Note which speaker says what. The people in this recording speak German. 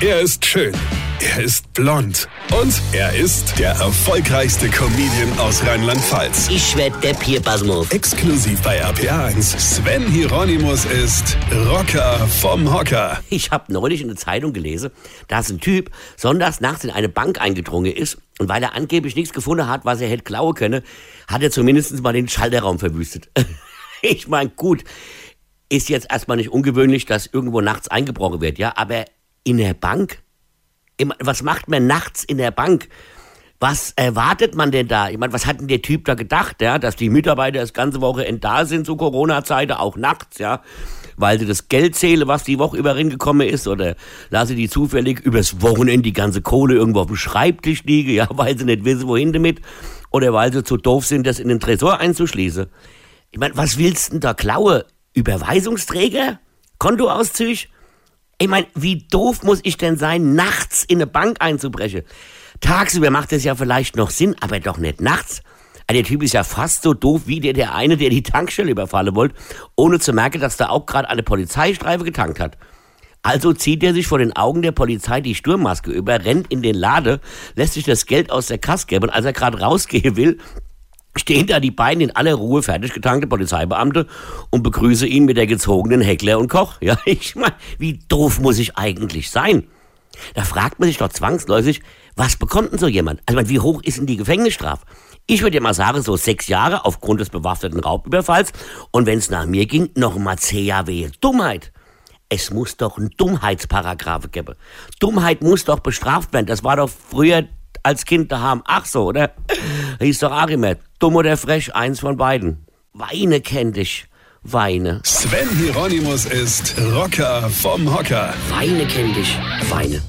Speaker 1: Er ist schön. Er ist blond. Und er ist der erfolgreichste Comedian aus Rheinland-Pfalz.
Speaker 2: Ich werd der Pierpasmus.
Speaker 1: Exklusiv bei RPA1. Sven Hieronymus ist Rocker vom Hocker.
Speaker 2: Ich habe neulich in der Zeitung gelesen, dass ein Typ sonntags nachts in eine Bank eingedrungen ist und weil er angeblich nichts gefunden hat, was er hätte klauen können, hat er zumindest mal den Schalterraum verwüstet. ich mein, gut, ist jetzt erstmal nicht ungewöhnlich, dass irgendwo nachts eingebrochen wird, ja, aber in der Bank? Was macht man nachts in der Bank? Was erwartet man denn da? Ich meine, was hat denn der Typ da gedacht, ja? Dass die Mitarbeiter das ganze Wochenende da sind zu Corona-Zeiten, auch nachts, ja? Weil sie das Geld zählen, was die Woche über gekommen ist, oder lasse die zufällig übers Wochenende die ganze Kohle irgendwo auf dem Schreibtisch liegen, ja, weil sie nicht wissen, wohin damit, oder weil sie zu doof sind, das in den Tresor einzuschließen. Ich meine, was willst du denn da klauen? Überweisungsträger? Kontoauszüge? Ich meine, wie doof muss ich denn sein, nachts in eine Bank einzubrechen? Tagsüber macht es ja vielleicht noch Sinn, aber doch nicht nachts. Also der Typ ist ja fast so doof wie der, der eine, der die Tankstelle überfallen wollte, ohne zu merken, dass da auch gerade eine Polizeistreife getankt hat. Also zieht er sich vor den Augen der Polizei die Sturmmaske über, rennt in den Lade, lässt sich das Geld aus der Kasse geben und als er gerade rausgehen will, stehen da die beiden in aller Ruhe fertig getankte Polizeibeamte und begrüße ihn mit der gezogenen Heckler und Koch. Ja, ich meine, wie doof muss ich eigentlich sein? Da fragt man sich doch zwangsläufig, was bekommt denn so jemand? Also, wie hoch ist denn die Gefängnisstrafe? Ich würde ja mal sagen, so sechs Jahre aufgrund des bewaffneten Raubüberfalls und wenn es nach mir ging, noch mal zehn Jahre Dummheit. Es muss doch einen Dummheitsparagraph geben. Dummheit muss doch bestraft werden. Das war doch früher als Kind daheim. Ach so, oder? Hieß doch immer, dumm oder frech, eins von beiden. Weine kennt dich. Weine.
Speaker 1: Sven Hieronymus ist Rocker vom Hocker.
Speaker 2: Weine kennt dich. Weine.